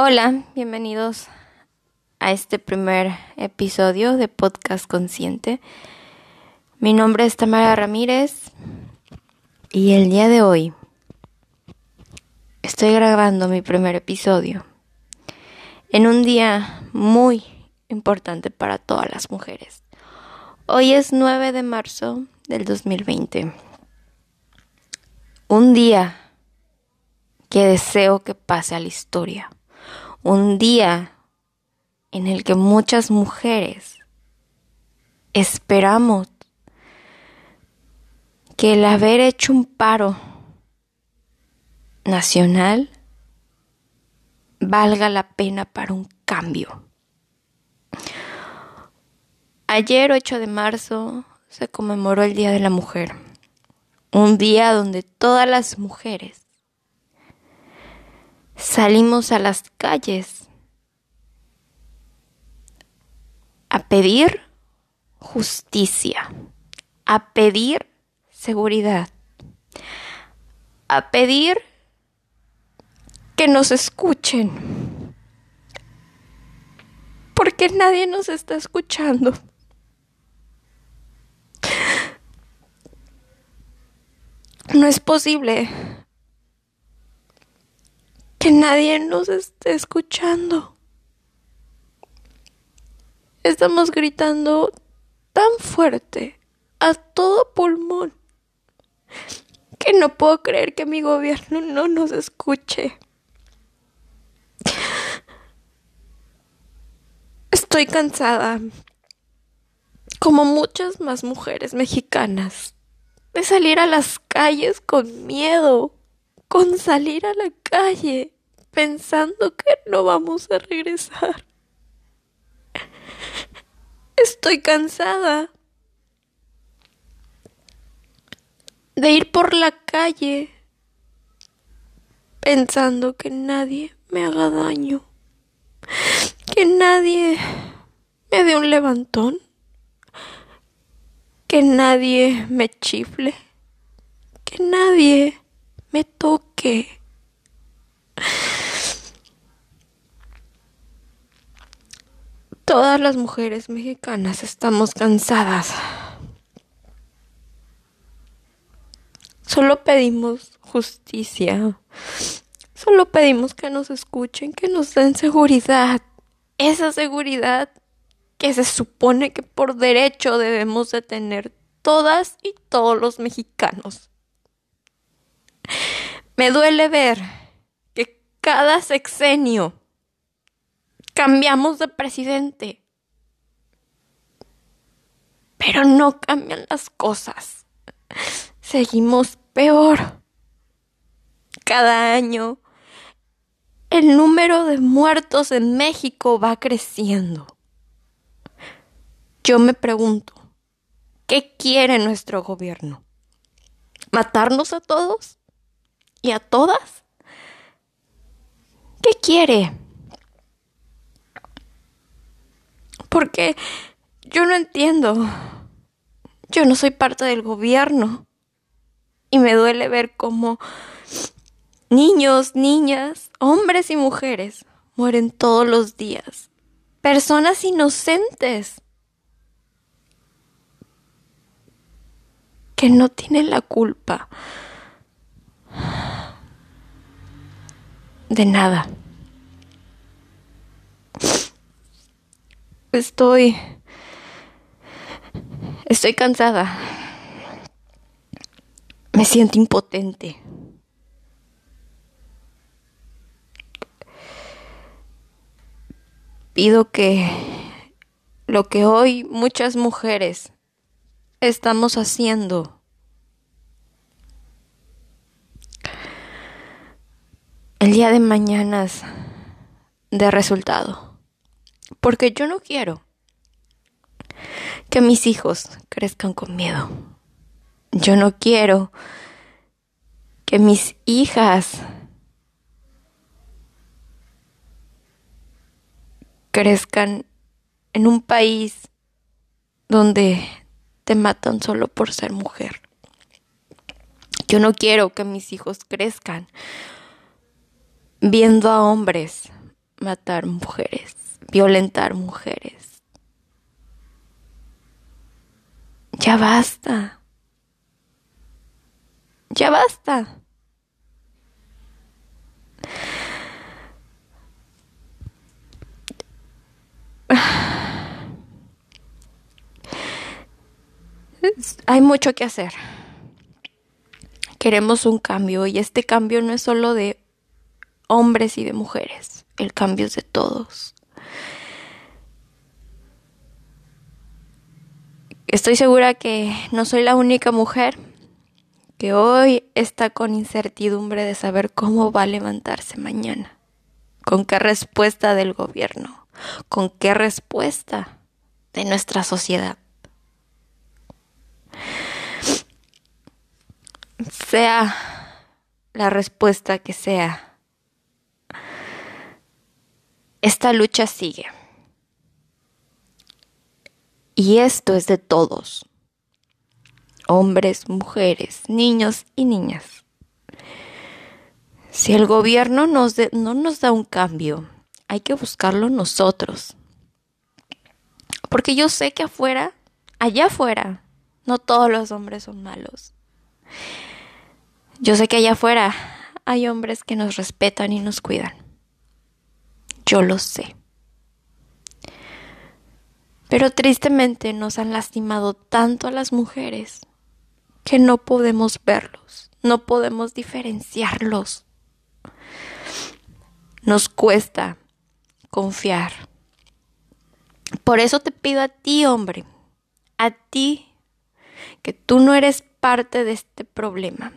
Hola, bienvenidos a este primer episodio de Podcast Consciente. Mi nombre es Tamara Ramírez y el día de hoy estoy grabando mi primer episodio en un día muy importante para todas las mujeres. Hoy es 9 de marzo del 2020. Un día que deseo que pase a la historia. Un día en el que muchas mujeres esperamos que el haber hecho un paro nacional valga la pena para un cambio. Ayer 8 de marzo se conmemoró el Día de la Mujer, un día donde todas las mujeres salimos a las calles a pedir justicia, a pedir seguridad, a pedir que nos escuchen, porque nadie nos está escuchando. No es posible que nadie nos esté escuchando. Estamos gritando tan fuerte, a todo pulmón, que no puedo creer que mi gobierno no nos escuche. Estoy cansada, como muchas más mujeres mexicanas, de salir a las calles con miedo, con salir a la calle pensando que no vamos a regresar. Estoy cansada de ir por la calle pensando que nadie me haga daño, que nadie me dé un levantón, que nadie me chifle, que nadie me toque. Todas las mujeres mexicanas estamos cansadas. Solo pedimos justicia. Solo pedimos que nos escuchen, que nos den seguridad. Esa seguridad que se supone que por derecho debemos de tener todas y todos los mexicanos. Me duele ver que cada sexenio cambiamos de presidente, pero no cambian las cosas. Seguimos peor. Cada año el número de muertos en México va creciendo. Yo me pregunto, ¿qué quiere nuestro gobierno? ¿Matarnos a todos? ¿Y a todas? ¿Qué quiere? Porque yo no entiendo. Yo no soy parte del gobierno. Y me duele ver cómo niños, niñas, hombres y mujeres mueren todos los días. Personas inocentes. Que no tienen la culpa. De nada. Estoy... Estoy cansada. Me siento impotente. Pido que lo que hoy muchas mujeres estamos haciendo el día de mañana de resultado. Porque yo no quiero que mis hijos crezcan con miedo. Yo no quiero que mis hijas crezcan en un país donde te matan solo por ser mujer. Yo no quiero que mis hijos crezcan viendo a hombres matar mujeres, violentar mujeres. Ya basta. Ya basta. Hay mucho que hacer. Queremos un cambio y este cambio no es solo de hombres y de mujeres, el cambio es de todos. Estoy segura que no soy la única mujer que hoy está con incertidumbre de saber cómo va a levantarse mañana, con qué respuesta del gobierno, con qué respuesta de nuestra sociedad. Sea la respuesta que sea, esta lucha sigue. Y esto es de todos, hombres, mujeres, niños y niñas. Si el gobierno no nos da un cambio, hay que buscarlo nosotros. Porque yo sé que afuera, allá afuera, no todos los hombres son malos. Yo sé que allá afuera hay hombres que nos respetan y nos cuidan. Yo lo sé. Pero tristemente nos han lastimado tanto a las mujeres que no podemos verlos, no podemos diferenciarlos. Nos cuesta confiar. Por eso te pido a ti, hombre, a ti, que tú no eres parte de este problema,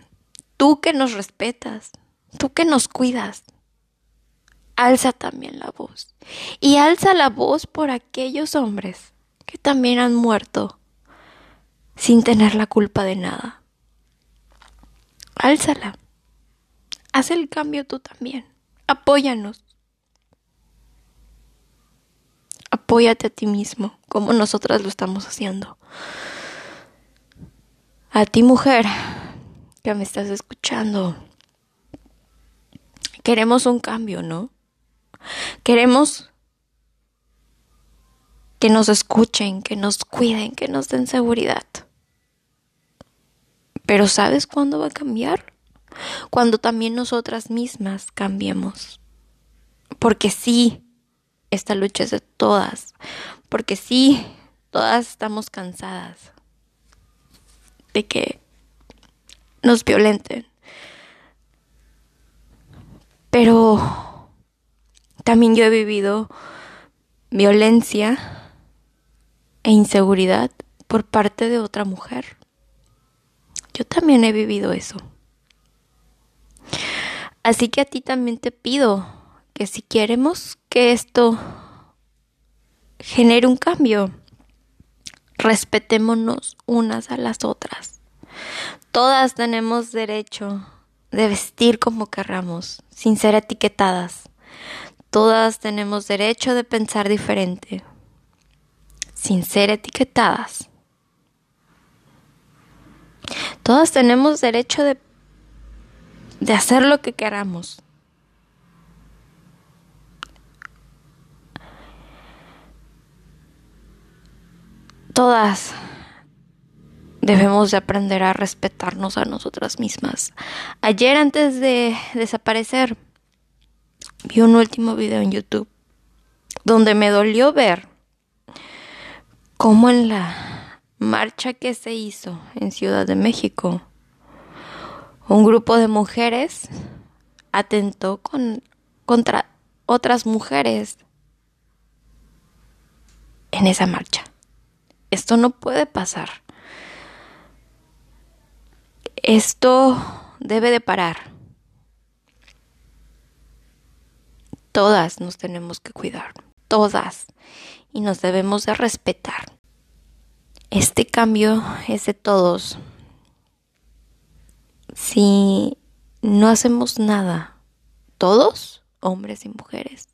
tú que nos respetas, tú que nos cuidas, alza también la voz. Y alza la voz por aquellos hombres que también han muerto sin tener la culpa de nada. Álzala. Haz el cambio tú también. Apóyanos. Apóyate a ti mismo, como nosotras lo estamos haciendo. A ti mujer que me estás escuchando. Queremos un cambio, ¿no? Queremos que nos escuchen, que nos cuiden, que nos den seguridad. Pero ¿sabes cuándo va a cambiar? Cuando también nosotras mismas cambiemos. Porque sí, esta lucha es de todas. Porque sí, todas estamos cansadas de que nos violenten. Pero también yo he vivido violencia e inseguridad por parte de otra mujer. Yo también he vivido eso. Así que a ti también te pido que si queremos que esto genere un cambio, respetémonos unas a las otras. Todas tenemos derecho de vestir como querramos, sin ser etiquetadas. Todas tenemos derecho de pensar diferente, sin ser etiquetadas. Todas tenemos derecho de, de hacer lo que queramos. Todas debemos de aprender a respetarnos a nosotras mismas. Ayer antes de desaparecer vi un último video en YouTube donde me dolió ver cómo en la marcha que se hizo en Ciudad de México un grupo de mujeres atentó con, contra otras mujeres en esa marcha. Esto no puede pasar. Esto debe de parar. Todas nos tenemos que cuidar, todas, y nos debemos de respetar. Este cambio es de todos. Si no hacemos nada, todos, hombres y mujeres,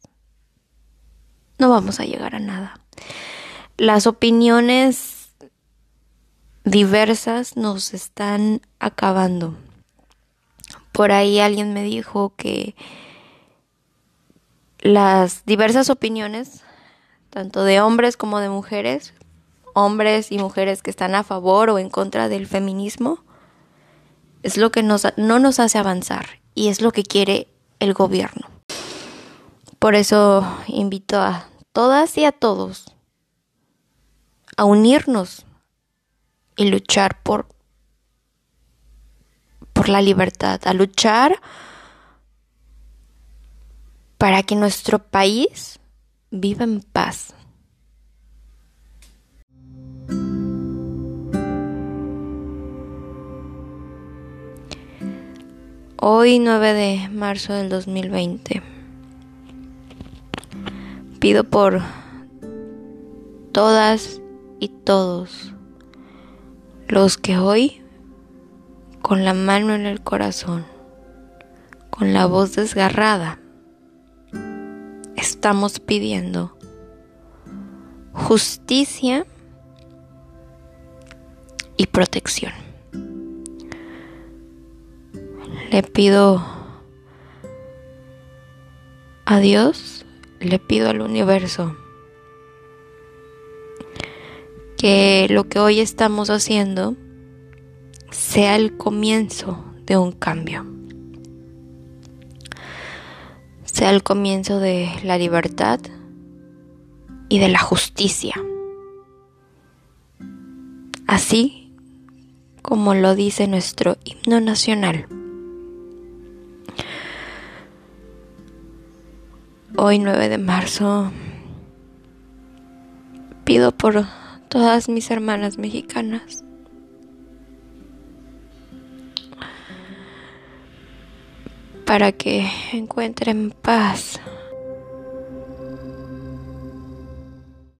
no vamos a llegar a nada las opiniones diversas nos están acabando. Por ahí alguien me dijo que las diversas opiniones, tanto de hombres como de mujeres, hombres y mujeres que están a favor o en contra del feminismo, es lo que nos, no nos hace avanzar y es lo que quiere el gobierno. Por eso invito a todas y a todos a unirnos y luchar por, por la libertad, a luchar para que nuestro país viva en paz. Hoy 9 de marzo del 2020 pido por todas y todos los que hoy con la mano en el corazón, con la voz desgarrada, estamos pidiendo justicia y protección. Le pido a Dios, le pido al universo que lo que hoy estamos haciendo sea el comienzo de un cambio. Sea el comienzo de la libertad y de la justicia. Así como lo dice nuestro himno nacional. Hoy 9 de marzo pido por todas mis hermanas mexicanas. Para que encuentren paz